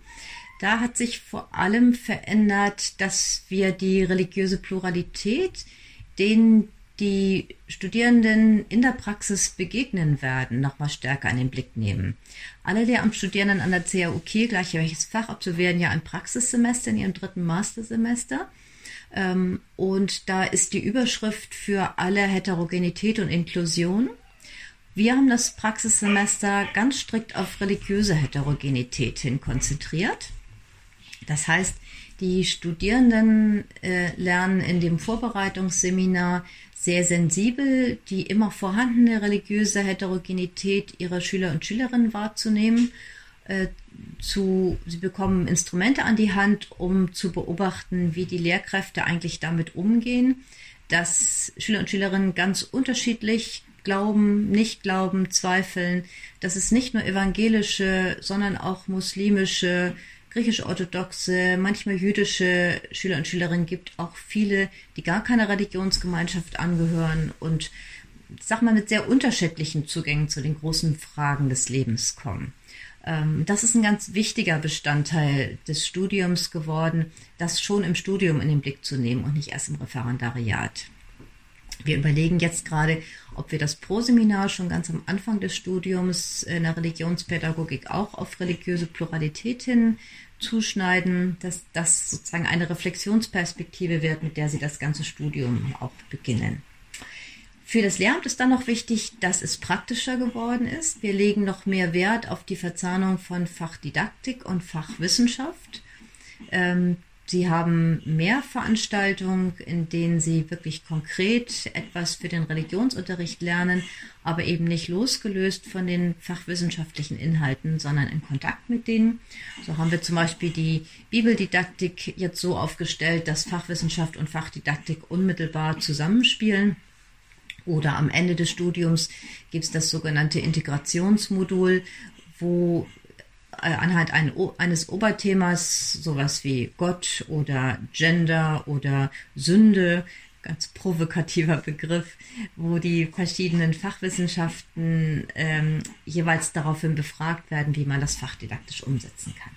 da hat sich vor allem verändert, dass wir die religiöse Pluralität, denen die Studierenden in der Praxis begegnen werden, nochmal stärker in den Blick nehmen. Alle Lehramtsstudierenden an der CAUK, gleich welches Fach, absolvieren ja ein Praxissemester in ihrem dritten Mastersemester. Ähm, und da ist die Überschrift für alle Heterogenität und Inklusion. Wir haben das Praxissemester ganz strikt auf religiöse Heterogenität hin konzentriert. Das heißt, die Studierenden äh, lernen in dem Vorbereitungsseminar sehr sensibel die immer vorhandene religiöse Heterogenität ihrer Schüler und Schülerinnen wahrzunehmen äh, zu, sie bekommen Instrumente an die Hand, um zu beobachten, wie die Lehrkräfte eigentlich damit umgehen, dass Schüler und Schülerinnen ganz unterschiedlich glauben, nicht glauben, zweifeln, dass es nicht nur evangelische, sondern auch muslimische, griechisch-orthodoxe, manchmal jüdische Schüler und Schülerinnen gibt, auch viele, die gar keiner Religionsgemeinschaft angehören und sag mal mit sehr unterschiedlichen Zugängen zu den großen Fragen des Lebens kommen. Ähm, das ist ein ganz wichtiger Bestandteil des Studiums geworden, das schon im Studium in den Blick zu nehmen und nicht erst im Referendariat. Wir überlegen jetzt gerade, ob wir das Proseminar schon ganz am Anfang des Studiums in der Religionspädagogik auch auf religiöse Pluralität hin zuschneiden, dass das sozusagen eine Reflexionsperspektive wird, mit der Sie das ganze Studium auch beginnen. Für das Lehramt ist dann noch wichtig, dass es praktischer geworden ist. Wir legen noch mehr Wert auf die Verzahnung von Fachdidaktik und Fachwissenschaft. Ähm, Sie haben mehr Veranstaltungen, in denen Sie wirklich konkret etwas für den Religionsunterricht lernen, aber eben nicht losgelöst von den fachwissenschaftlichen Inhalten, sondern in Kontakt mit denen. So haben wir zum Beispiel die Bibeldidaktik jetzt so aufgestellt, dass Fachwissenschaft und Fachdidaktik unmittelbar zusammenspielen. Oder am Ende des Studiums gibt es das sogenannte Integrationsmodul, wo anhand eines Oberthemas, sowas wie Gott oder Gender oder Sünde, ganz provokativer Begriff, wo die verschiedenen Fachwissenschaften ähm, jeweils daraufhin befragt werden, wie man das fachdidaktisch umsetzen kann.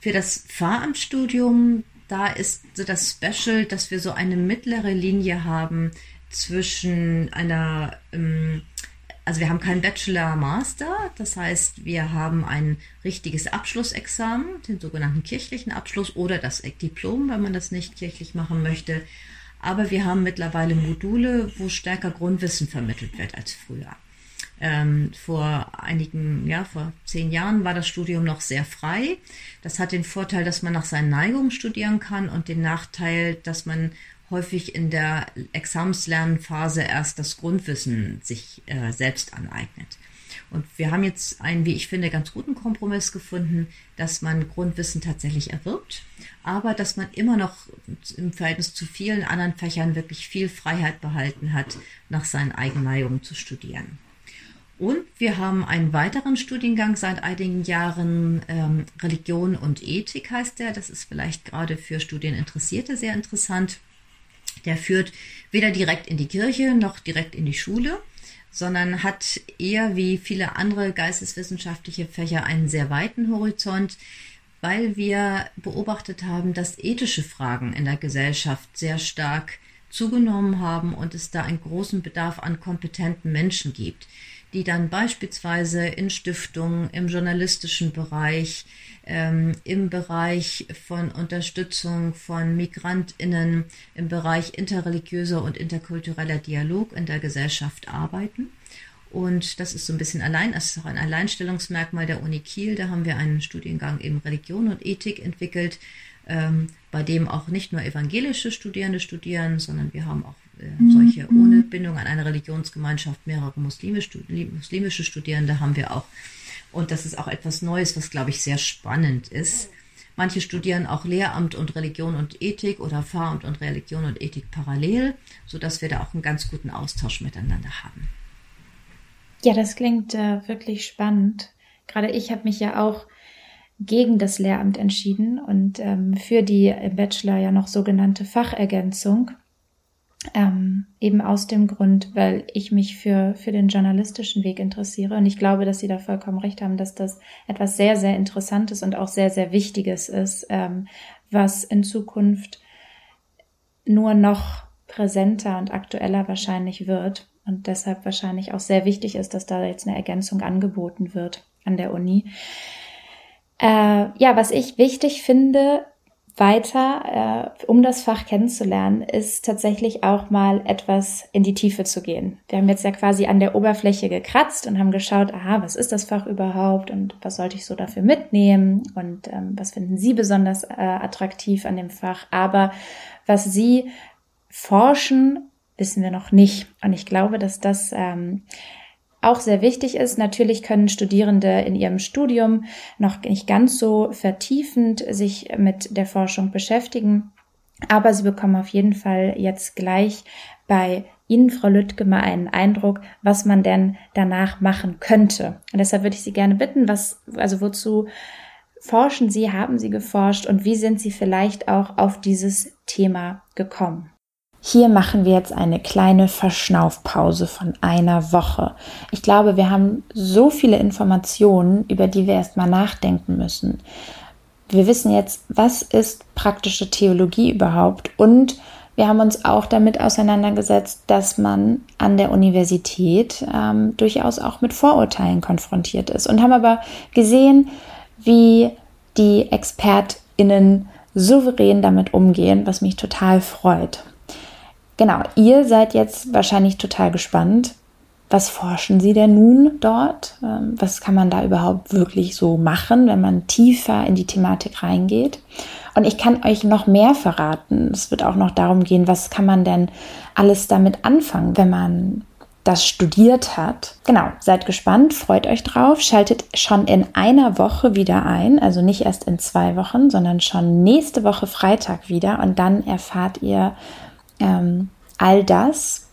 Für das Fahramtsstudium, da ist so das Special, dass wir so eine mittlere Linie haben zwischen einer ähm, also wir haben keinen Bachelor-Master, das heißt, wir haben ein richtiges Abschlussexamen, den sogenannten kirchlichen Abschluss oder das Diplom, wenn man das nicht kirchlich machen möchte. Aber wir haben mittlerweile Module, wo stärker Grundwissen vermittelt wird als früher. Ähm, vor einigen, ja, vor zehn Jahren war das Studium noch sehr frei. Das hat den Vorteil, dass man nach seinen Neigungen studieren kann und den Nachteil, dass man häufig in der Examslernphase erst das Grundwissen sich äh, selbst aneignet. Und wir haben jetzt einen, wie ich finde, ganz guten Kompromiss gefunden, dass man Grundwissen tatsächlich erwirbt, aber dass man immer noch im Verhältnis zu vielen anderen Fächern wirklich viel Freiheit behalten hat, nach seinen Eigenneigungen zu studieren. Und wir haben einen weiteren Studiengang seit einigen Jahren, ähm, Religion und Ethik heißt der. Das ist vielleicht gerade für Studieninteressierte sehr interessant. Der führt weder direkt in die Kirche noch direkt in die Schule, sondern hat eher wie viele andere geisteswissenschaftliche Fächer einen sehr weiten Horizont, weil wir beobachtet haben, dass ethische Fragen in der Gesellschaft sehr stark zugenommen haben und es da einen großen Bedarf an kompetenten Menschen gibt, die dann beispielsweise in Stiftungen, im journalistischen Bereich, ähm, im Bereich von Unterstützung von Migrantinnen, im Bereich interreligiöser und interkultureller Dialog in der Gesellschaft arbeiten. Und das ist so ein bisschen allein, das ist auch ein Alleinstellungsmerkmal der Uni Kiel. Da haben wir einen Studiengang eben Religion und Ethik entwickelt, ähm, bei dem auch nicht nur evangelische Studierende studieren, sondern wir haben auch solche mhm. ohne Bindung an eine Religionsgemeinschaft, mehrere muslimische, muslimische Studierende haben wir auch. Und das ist auch etwas Neues, was, glaube ich, sehr spannend ist. Manche studieren auch Lehramt und Religion und Ethik oder Pfarramt und Religion und Ethik parallel, sodass wir da auch einen ganz guten Austausch miteinander haben. Ja, das klingt äh, wirklich spannend. Gerade ich habe mich ja auch gegen das Lehramt entschieden und ähm, für die im Bachelor ja noch sogenannte Fachergänzung. Ähm, eben aus dem Grund, weil ich mich für, für den journalistischen Weg interessiere. Und ich glaube, dass Sie da vollkommen recht haben, dass das etwas sehr, sehr Interessantes und auch sehr, sehr Wichtiges ist, ähm, was in Zukunft nur noch präsenter und aktueller wahrscheinlich wird und deshalb wahrscheinlich auch sehr wichtig ist, dass da jetzt eine Ergänzung angeboten wird an der Uni. Äh, ja, was ich wichtig finde, weiter, äh, um das Fach kennenzulernen, ist tatsächlich auch mal etwas in die Tiefe zu gehen. Wir haben jetzt ja quasi an der Oberfläche gekratzt und haben geschaut, aha, was ist das Fach überhaupt und was sollte ich so dafür mitnehmen und ähm, was finden Sie besonders äh, attraktiv an dem Fach. Aber was Sie forschen, wissen wir noch nicht. Und ich glaube, dass das ähm, auch sehr wichtig ist. Natürlich können Studierende in ihrem Studium noch nicht ganz so vertiefend sich mit der Forschung beschäftigen. Aber sie bekommen auf jeden Fall jetzt gleich bei Ihnen, Frau Lüttke, mal einen Eindruck, was man denn danach machen könnte. Und deshalb würde ich Sie gerne bitten, was, also wozu forschen Sie, haben Sie geforscht und wie sind Sie vielleicht auch auf dieses Thema gekommen? Hier machen wir jetzt eine kleine Verschnaufpause von einer Woche. Ich glaube, wir haben so viele Informationen, über die wir erstmal nachdenken müssen. Wir wissen jetzt, was ist praktische Theologie überhaupt und wir haben uns auch damit auseinandergesetzt, dass man an der Universität ähm, durchaus auch mit Vorurteilen konfrontiert ist und haben aber gesehen, wie die ExpertInnen souverän damit umgehen, was mich total freut. Genau, ihr seid jetzt wahrscheinlich total gespannt. Was forschen Sie denn nun dort? Ähm, was kann man da überhaupt wirklich so machen, wenn man tiefer in die Thematik reingeht? Und ich kann euch noch mehr verraten. Es wird auch noch darum gehen, was kann man denn alles damit anfangen, wenn man das studiert hat. Genau, seid gespannt, freut euch drauf, schaltet schon in einer Woche wieder ein, also nicht erst in zwei Wochen, sondern schon nächste Woche Freitag wieder und dann erfahrt ihr ähm, all das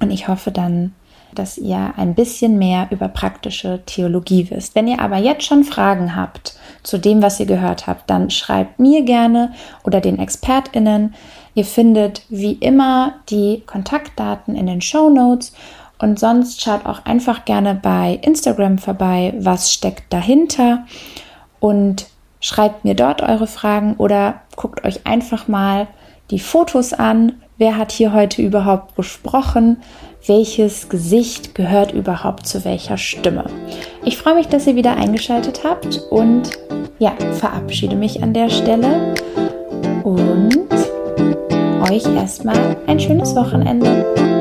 und ich hoffe dann, dass ihr ein bisschen mehr über praktische Theologie wisst. Wenn ihr aber jetzt schon Fragen habt zu dem, was ihr gehört habt, dann schreibt mir gerne oder den ExpertInnen. Ihr findet wie immer die Kontaktdaten in den Show Notes und sonst schaut auch einfach gerne bei Instagram vorbei, was steckt dahinter und schreibt mir dort eure Fragen oder guckt euch einfach mal die Fotos an. Wer hat hier heute überhaupt gesprochen? Welches Gesicht gehört überhaupt zu welcher Stimme? Ich freue mich, dass ihr wieder eingeschaltet habt und ja, verabschiede mich an der Stelle und euch erstmal ein schönes Wochenende.